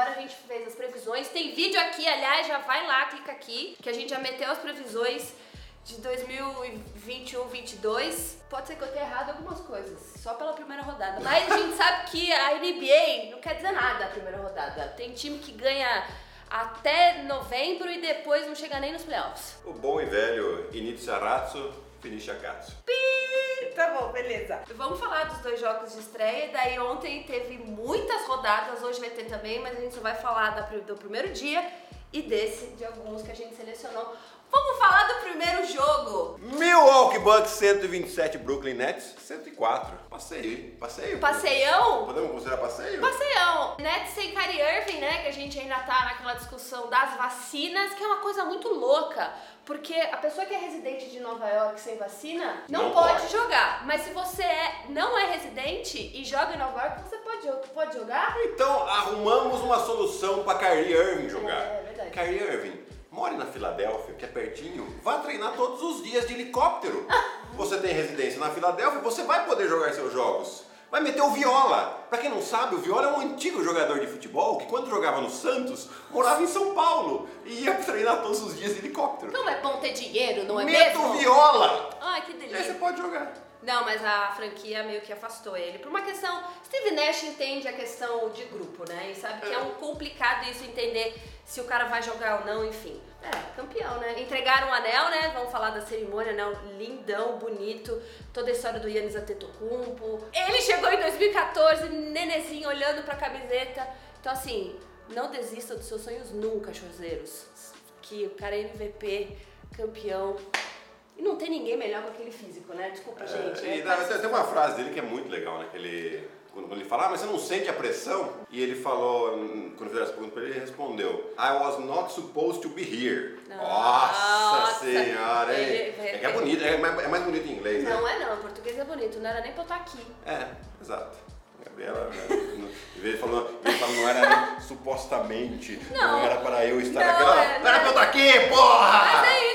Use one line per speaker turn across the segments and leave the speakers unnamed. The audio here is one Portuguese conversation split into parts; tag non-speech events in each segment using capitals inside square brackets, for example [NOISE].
agora a gente fez as previsões. Tem vídeo aqui, aliás, já vai lá, clica aqui, que a gente já meteu as previsões de 2021, 22. Pode ser que eu tenha errado algumas coisas, só pela primeira rodada. Mas a gente sabe que a NBA não quer dizer nada a primeira rodada. Tem time que ganha até novembro e depois não chega nem nos playoffs.
O bom e velho inizia razzo, finisce a cazzo.
Tá bom, beleza.
Vamos falar dos dois jogos de estreia. Daí ontem teve muitas rodadas, hoje vai ter também, mas a gente só vai falar do primeiro dia e desse, de alguns que a gente selecionou. Vamos falar do primeiro jogo.
Milwaukee Bucks 127, Brooklyn Nets 104. Passeio? Passeio.
Passeião?
Podemos considerar passeio?
Passeião. Nets sem Kyrie Irving, né? Que a gente ainda tá naquela discussão das vacinas, que é uma coisa muito louca. Porque a pessoa que é residente de Nova York sem vacina não,
Não
pode,
pode.
jogar. Mas se você é, não é residente e joga em Nova York, você pode, pode jogar?
Então arrumamos uma solução para Kyrie Irving jogar.
É, é verdade.
Kyrie Irving, more na Filadélfia, que é pertinho, vá treinar todos os dias de helicóptero. [LAUGHS] Você tem residência na Filadélfia, você vai poder jogar seus jogos. Vai meter o Viola. Pra quem não sabe, o Viola é um antigo jogador de futebol que quando jogava no Santos, morava em São Paulo e ia treinar todos os dias de helicóptero.
Não é bom ter dinheiro, não é
Meta
mesmo?
o Viola!
Ai, que
E aí você
delícia.
pode jogar.
Não, mas a franquia meio que afastou ele. Por uma questão. Steve Nash entende a questão de grupo, né? E sabe que é um complicado isso entender se o cara vai jogar ou não, enfim. É, campeão, né? Entregaram o anel, né? Vamos falar da cerimônia, anel lindão, bonito. Toda a história do Yannis Antetokounmpo. Ele chegou em 2014, nenezinho, olhando pra camiseta. Então, assim, não desista dos seus sonhos nunca, chozeiros. Que o cara é MVP, campeão. E não tem ninguém melhor com aquele físico, né? Desculpa, gente.
É,
é
e dá- tem, uma frase dele que é muito legal, né? Que ele, quando, ele fala, ah, mas você não sente a pressão? E ele falou, quando fizeram essa pergunta pra ele, ele respondeu, I was not supposed to be here. Nossa,
Nossa.
senhora, hein?
Ele-
É que é bonito, é mais, é mais bonito em inglês, né?
Não é não, português é bonito, não era nem pra eu estar aqui.
É, exato. Gabriela, né, em vez de falar, ele falou, não era nem supostamente, não,
Não.
era para eu estar
Não,
aqui.
É,
não era
não.
pra eu estar aqui, porra!
Mas é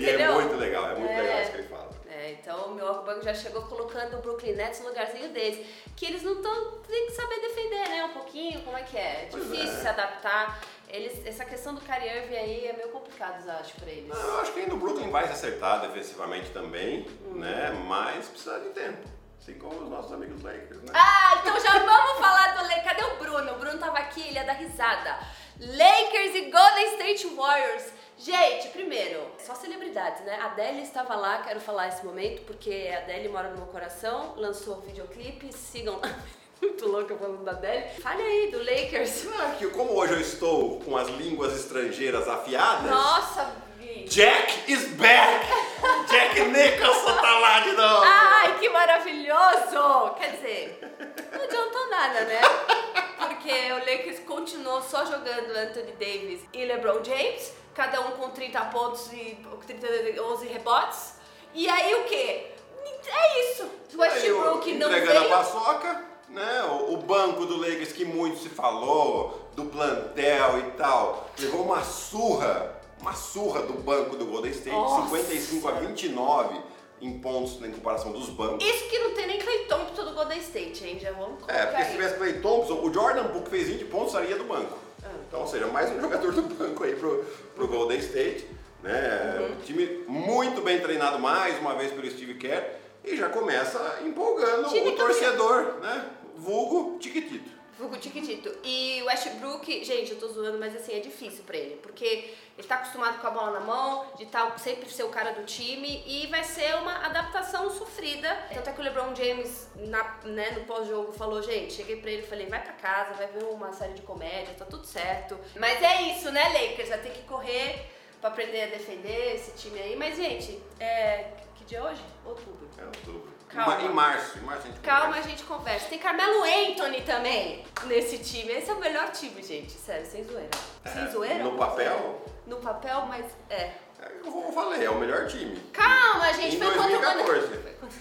tô aqui,
E é
entendeu?
muito legal, é muito
É.
legal isso que ele fala.
É, então o Milwaukee Bucks já chegou colocando o Brooklyn Nets no lugarzinho deles. Que eles não estão. tem que saber defender, né? Um pouquinho, como é que é? É
Pois
difícil
é.
se adaptar. Eles, essa questão do Kyrie Irving aí é meio complicado, eu acho, pra eles.
Não, eu acho que ainda o Brooklyn vai se acertar defensivamente também,
Uhum.
né? Mas precisa de tempo. Assim como os nossos amigos Lakers, né?
Ah, então já vamos falar do Lakers. Cadê o Bruno? O Bruno tava aqui, ele é da risada. Lakers e Golden State Warriors. Gente, primeiro, só celebridades, né? A Adele estava lá, quero falar esse momento, porque a Adele mora no meu coração, lançou o videoclipe, sigam lá. [LAUGHS] Muito louca falando da Adele. Fale aí, do Lakers.
Ah, que como hoje eu estou com as línguas estrangeiras afiadas,
Nossa, Gui.
Jack is back! Jack Nicholson tá lá de novo!
Ai, que maravilhoso! Quer dizer, não adiantou nada, né? Porque o Lakers continuou só jogando Anthony Davis e LeBron James, cada um com 30 pontos e 30, 11 rebotes. E aí o quê? É isso. Westbrook não
entregando a
veio.
paçoca, né? O, o banco do Lakers que muito se falou, do plantel e tal, levou uma surra, uma surra do banco do Golden State,
Nossa.
55 a 29 em pontos em comparação dos bancos.
Isso que não tem nem Clay Thompson do Golden State, hein? Já vamos colocar
É, porque se tivesse Clay Thompson, o Jordan que fez 20 pontos sairia do banco. Então, ou seja, mais um [LAUGHS] jogador do banco aí pro, pro Golden State. Né?
Uhum.
Um time muito bem treinado mais uma vez pelo Steve Kerr e já começa empolgando
Time
o torcedor, né? Vulgo Tiquitito.
Vulgo Tiquitito. E o Westbrook, gente, eu tô zoando, mas assim, é difícil pra ele. Porque ele tá acostumado com a bola na mão, de tal, sempre ser o cara do time, e vai ser uma adaptação sofrida. Tanto é que o LeBron James, na, né, no pós-jogo, falou, gente, cheguei pra ele e falei, vai pra casa, vai ver uma série de comédia, tá tudo certo. Mas é isso, né, Lakers? Vai ter que correr pra aprender a defender esse time aí. Mas, gente, é... que dia é hoje? Outubro.
É outubro.
Calma.
Em março, em março a gente
Calma, a
conversa.
gente conversa. Tem Carmelo Anthony também nesse time. Esse é o melhor time, gente. Sério, sem zoeira. Sem
É,
zoeira?
no papel?
No papel, mas é.
É, eu falei, é o melhor time.
Calma, gente.
Em
Foi quanto
2014.
Foi quanto-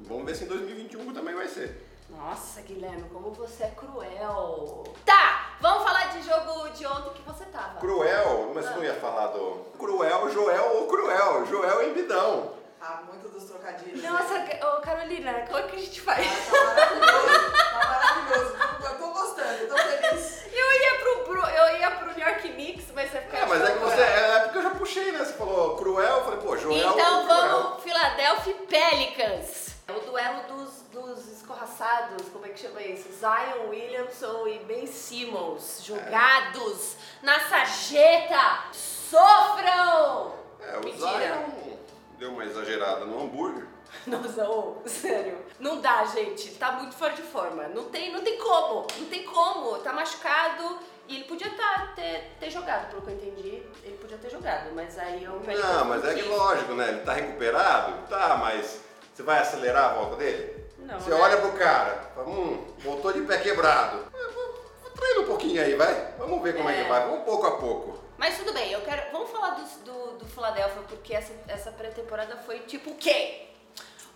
Vamos ver se em 2021 também vai ser.
Nossa, Guilherme, como você é cruel. Tá, vamos falar de jogo de ontem que você tava.
Cruel, mas você não ia falar do. Cruel, Joel ou Cruel? Joel é Embidão.
Ah, muito dos trocadilhos.
Nossa, ô Carolina, como é que a gente faz?
Ah, tá maravilhoso, tá maravilhoso. Eu tô gostando,
eu
tô feliz.
Eu ia pro, pro, eu ia pro New York Knicks, mas você ficou. É, mas é que você.
É, é porque eu já puxei, né? Você falou cruel, eu falei, pô, Joel. Então é? vamos,
Philadelphia Pelicans. É o duelo dos, dos escorraçados, como é que chama isso? Zion Williamson e Ben Simmons, jogados é. na sarjeta. Sofram!
É, o
Mentira.
Zion deu uma exagerada no hambúrguer. [LAUGHS]
Nossa, ô, sério. Não dá, gente. Tá muito fora de forma. Não tem, não tem como. Não tem como. Tá machucado. E ele podia tá, ter, ter jogado, pelo que eu entendi. Ele podia ter jogado, mas aí eu me
Não, mas é que lógico, né? Ele tá recuperado? Tá, mas você vai acelerar a volta dele?
Não,
Você
né?
olha pro cara, fala, hum, voltou de pé quebrado. Vou- vou Treina um pouquinho aí, vai. Vamos ver como é,
É.
que vai. Vamos pouco a pouco.
Mas tudo bem, eu quero. Vamos falar do, do, do Philadelphia, porque essa, essa pré-temporada foi tipo o quê?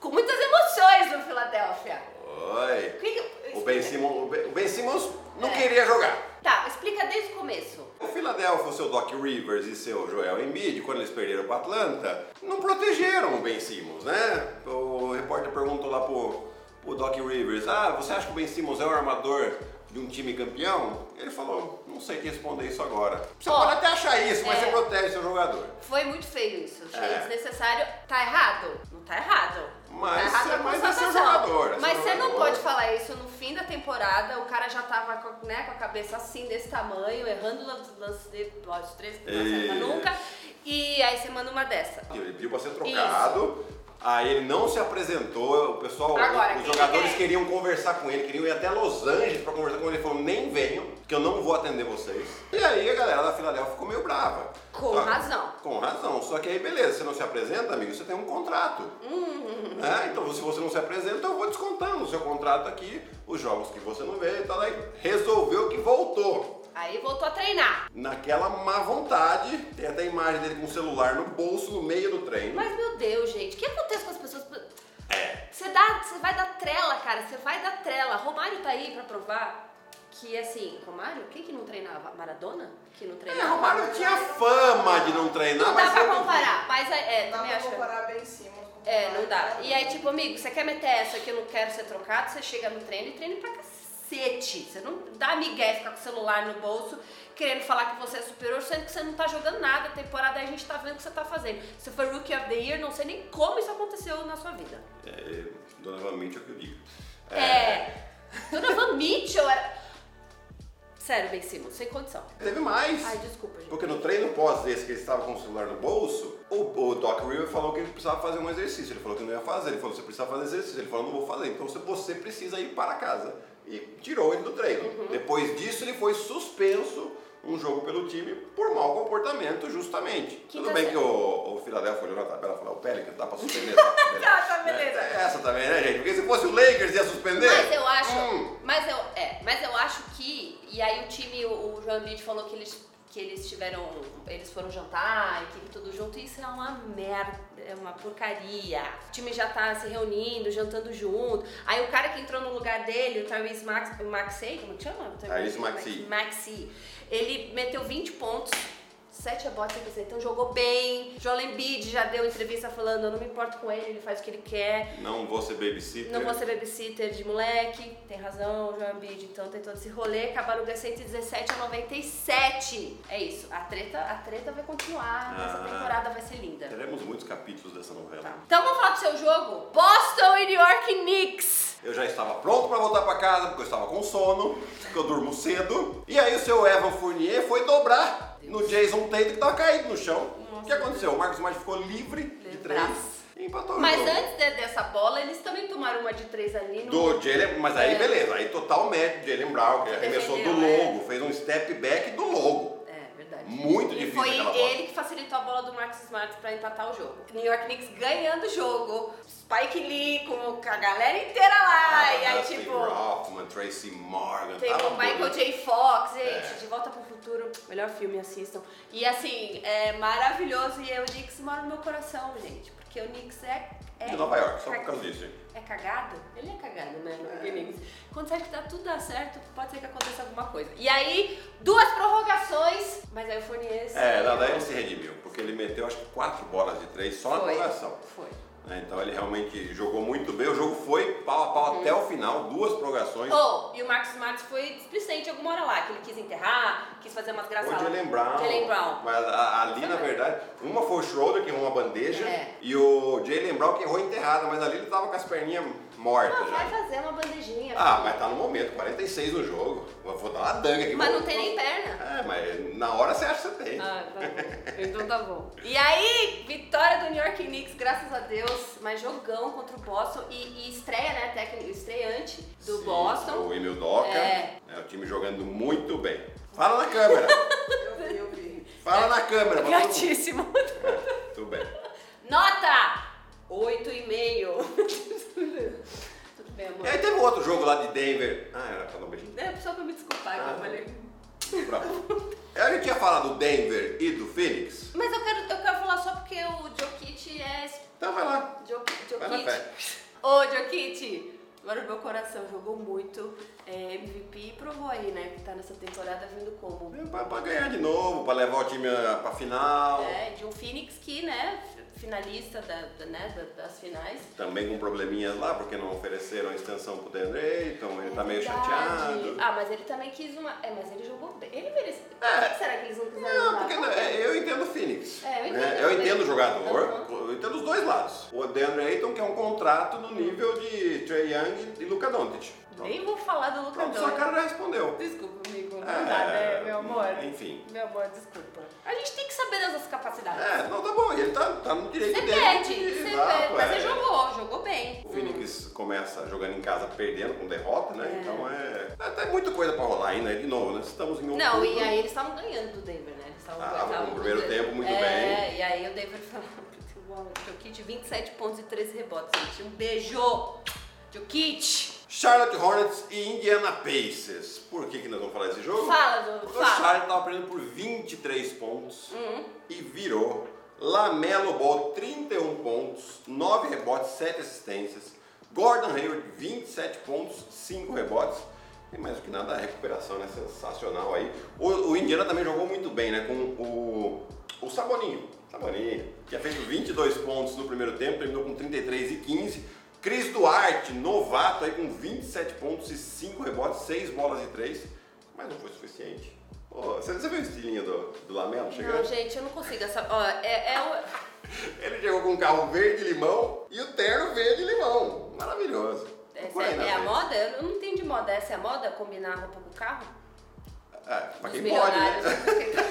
Com muitas emoções no Philadelphia.
Oi.
O que
O Ben Simmons, o Ben- Simmons não
É.
queria jogar.
Tá, explica desde o começo.
O Philadelphia, o seu Doc Rivers e seu Joel Embiid, quando eles perderam para Atlanta, não protegeram o Ben Simmons, né? O repórter perguntou lá pro, pro Doc Rivers, ah, você acha que o Ben Simmons é o armador de um time campeão? Ele falou, não sei te responder isso agora. Você
Ó,
pode até achar isso, mas
é.
você protege seu jogador.
Foi muito feio isso. Achei
É.
desnecessário. Tá errado? Não tá errado.
Mas
tá errado
é- mas é seu jogador, é seu
Mas você não pode falar isso no fim da temporada. O cara já tava com, né, com a cabeça assim, desse tamanho, errando os lances dele, ó, os três não acerta
Isso.
nunca. E aí você manda uma dessa.
Ele pediu para ser trocado, aí ele não se apresentou, o pessoal,
Agora,
os jogadores
quer?
queriam conversar com ele, queriam ir até Los Angeles para conversar com ele, ele falou, nem venham, que eu não vou atender vocês. E aí a galera da Filadélfia ficou meio brava.
Com
Só-
razão.
Com razão, só que aí beleza, você não se apresenta, amigo, você tem um contrato.
Uhum.
É, então se você não se apresenta, eu vou descontando no seu contrato aqui os jogos que você não vê e tal, aí resolveu que voltou.
Aí voltou a treinar.
Naquela má vontade, tem até a imagem dele com o celular no bolso, no meio do treino.
Mas meu Deus, gente, o que acontece com as pessoas?
É.
Você dá, você vai dar trela, cara. Você vai dar trela. Romário tá aí pra provar que assim, Romário, quem que não treinava? Maradona? Que não
É,
treinava?
Romário tinha fama de não treinar,
Não dá
mas
pra
eu-
comparar, mas é,
Dá
também
pra
acho.
comparar bem Simmons com
É, não dá. E aí, tipo, amigo, você quer meter essa que eu não quero ser trocado, você chega no treino e treina pra cacete. Você não dá migué, ficar com o celular no bolso, querendo falar que você é superior, sendo que você não tá jogando nada. A temporada a gente tá vendo o que você tá fazendo. Se for Rookie of the Year, não sei nem como isso aconteceu na sua vida.
É, Donovan Mitchell que eu digo.
É. Donovan Mitchell era. Sério, Ben Simmons, sem condição.
Teve mais.
Ai, desculpa, gente.
Porque no treino pós desse que ele estava com o celular no bolso, o, o Doc Rivers falou que ele precisava fazer um exercício. Ele falou que não ia fazer. Ele falou, você precisa fazer exercício. Ele falou, não vou fazer. Então você precisa ir para casa. E tirou ele do treino.
Uhum.
Depois disso, ele foi suspenso um jogo pelo time por mau comportamento, justamente.
Quinta
Tudo bem
série.
que o, o Philadelphia olhou na tabela e falou, o Pelican dá pra suspender. [LAUGHS] Tá,
Tá, tá, beleza.
É essa também, né, gente? Porque se fosse o Lakers ia suspender.
Mas eu acho,
Hum.
mas eu, é, mas eu acho que e aí o time, o, o João Embiid falou que eles que eles tiveram, eles foram jantar, equipe tudo junto, isso é uma merda, é uma porcaria. O time já tá se reunindo, jantando junto. Aí o cara que entrou no lugar dele, o Tyrese Max, Maxey, como que chama?
Tyrese Maxey.
Maxey. Ele meteu 20 pontos. 7 rebotes, quer dizer, então jogou bem. Joel Embiid já deu entrevista falando, eu não me importo com ele, ele faz o que ele quer.
Não vou ser babysitter.
Não vou ser babysitter de moleque, tem razão, João Embiid, então tem todo esse rolê, acabaram ganhando 117 a 97. É isso, a treta, a treta vai continuar, essa
Ah.
temporada vai ser linda.
Teremos muitos capítulos dessa novela.
Tá. Então vamos falar do seu jogo? Boston e New York Knicks.
Eu já estava pronto para voltar para casa, porque eu estava com sono, porque eu durmo cedo. E aí o seu Evan Fournier foi dobrar no Jason Tatum que estava caído no chão. O que aconteceu? O Marcos Smart ficou livre de três
Mas
jogo.
antes de- dessa bola, eles também tomaram uma de três ali no.
Do Jalen, mas aí
É.
beleza, aí total mérito de Jalen Brown, que
Que
arremessou do
defendeu, é.
logo, fez um step back do logo.
É, verdade.
Muito
e
difícil
foi ele que facilitou a bola do Marcus Smart pra empatar o jogo. New York Knicks ganhando o jogo. Spike Lee com a galera inteira lá. e aí, tipo.
Hoffman, Tracy Morgan,
Tem o Michael. J. Fox, gente,
É.
De Volta pro Futuro, melhor filme, assistam. E assim, é maravilhoso e o Knicks mora no meu coração, gente. Porque o Knicks é. é
De Nova York, só por
ca-
causa disso?
É cagado? Ele é cagado, né? Knicks. Quando você acha que tá tudo dá certo, pode ser que aconteça alguma coisa. E aí, mas aí o Fournier.
É, não, daí ele se redimiu, porque ele meteu acho que quatro bolas de três só na
Foi.
prorrogação.
Foi.
né? Então ele realmente jogou muito bem, o jogo foi pau a pau
Uhum.
até o final, duas prorrogações.
Oh, e o Marcos Smart foi displicente alguma hora lá, que ele quis enterrar, quis fazer umas
O
graças
Jalen Brown.
Jalen Brown.
Mas ali, na verdade, uma foi o Schroeder que errou uma bandeja
É.
e o Jalen Brown que errou enterrada, mas ali ele tava com as perninhas mortas
Ah, vai
já.
fazer uma
Ah, mas tá no momento, 46 no jogo. Vou dar uma danga aqui.
Mas
vou-
não tem nem perna.
É, mas na hora você acha que você tem.
Ah, tá bom. Então tá bom. E aí, vitória do New York Knicks, graças a Deus, mas jogão contra o Boston e, e estreia, né, técnico estreante do
Sim,
Boston.
O Emil Doca.
É.
É. o time jogando muito bem. Fala na câmera. [LAUGHS]
Eu vi, eu vi.
Fala na câmera.
Gatíssimo.
É, tudo bem.
Nota 8,5.
E aí teve um outro jogo lá de Denver. Ah, era pra dar um beijinho.
É só pra me desculpar que
Ah,
eu falei.
Pronto. A gente tinha falado do Denver e do Phoenix.
Mas eu quero, eu quero falar só porque o Jokic é.
Então vai lá.
Jokic.
Vai na
Jokic. Ô, Jokic, agora o meu coração jogou muito. É, MVP e provou aí, né? Que tá nessa temporada vindo como?
É Pra, pra ganhar de novo, pra levar o time ah, pra final.
É, de um Phoenix que, né, finalista da, da- né, da- das finais.
Também com probleminhas lá, porque não ofereceram a extensão pro DeAndre Ayton, ele tá meio
Verdade.
chateado.
Ah, mas ele também quis uma. É, mas ele jogou bem. Ele merecia.
É.
Por que será que eles não quiseram
Não, porque não- é, eu entendo o Phoenix.
É, eu entendo
né? Eu entendo o jogador,
Uhum.
eu entendo os dois lados. O DeAndre Ayton que é um contrato no nível de Trey Young e Luka Doncic. Então,
Nem vou falar do Luca
pronto, sua
Doncic.
cara já respondeu.
Desculpa, amigo. Não
É,
dá, né, meu amor?
Enfim.
Meu amor, desculpa. A gente tem que saber das nossas capacidades.
É, não, tá bom, ele tá, tá no direito
Você
dele.
pede,
de-
você pede. Mas
é.
ele jogou, jogou bem.
O Phoenix começa jogando em casa perdendo com derrota, né?
É.
Então é. é, Tem muita coisa pra rolar ainda, de novo, né? Estamos em
Não,
outubro.
e aí eles estavam ganhando do Denver, né? Eles estavam
Ah, no primeiro tempo, muito
é,
bem.
e aí o Denver [LAUGHS] falou, Jokic, 27 pontos e 13 rebotes, gente. Um beijo! Jokic!
Charlotte Hornets e Indiana Pacers. Por que, que nós vamos falar desse jogo?
Fala, do,
Porque o
fala.
Charlotte tava perdendo por 23 pontos
Uhum.
e virou. Lamelo Ball, 31 pontos, 9 rebotes, 7 assistências. Gordon Hayward, 27 pontos, 5 rebotes. E mais do que nada, a recuperação né? sensacional aí. O, o Indiana também jogou muito bem, né? Com o, o Saboninho. Saboninho, que tinha feito 22 pontos no primeiro tempo, terminou com 33 e 15. Cris Duarte, novato aí com 27 pontos e 5 rebotes, 6 bolas e 3. Mas não foi suficiente. Pô, você, você viu o estilinho do, do Lamelo chegando?
Não, gente, eu não consigo. Essa, ó, é, é o- [LAUGHS]
Ele chegou com um carro verde limão e o terno verde limão. Maravilhoso.
essa é, é a moda? Eu não entendi moda. Essa é a moda? Combinar a roupa com o carro?
É, pra quem pode, né? [LAUGHS]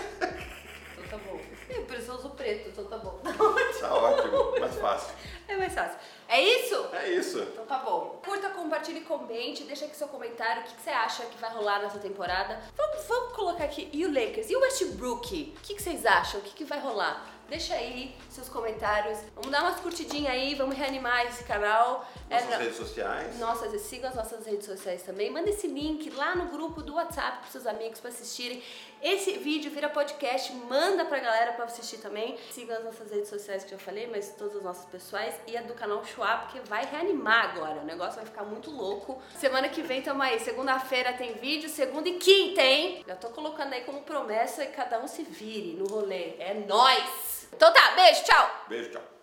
tá bom. É, por isso eu uso preto, então tá bom.
Tá ótimo, mais fácil.
É mais fácil. É isso?
É isso.
Então tá bom. Curta, compartilhe, comente, deixa aqui seu comentário. O que, que você acha que vai rolar nessa temporada? Vamos, vamos colocar aqui. E o Lakers? E o Westbrook? O que, que vocês acham? O que, que vai rolar? Deixa aí seus comentários. Vamos dar umas curtidinhas aí, vamos reanimar esse canal. É,
Nossas
na-
redes sociais.
nossas, sigam as nossas redes sociais também. Manda esse link lá no grupo do WhatsApp para seus amigos para assistirem. Esse vídeo vira podcast, manda pra galera para assistir também. Sigam as nossas redes sociais que eu já falei, mas todas as nossas pessoais e a do canal Schwab, porque vai reanimar agora. O negócio vai ficar muito louco. Semana que vem tamo aí. Segunda-feira tem vídeo, segunda e quinta, hein? Já tô colocando aí como promessa e cada um se vire no rolê. É nóis! Então tá, beijo, tchau!
Beijo, tchau.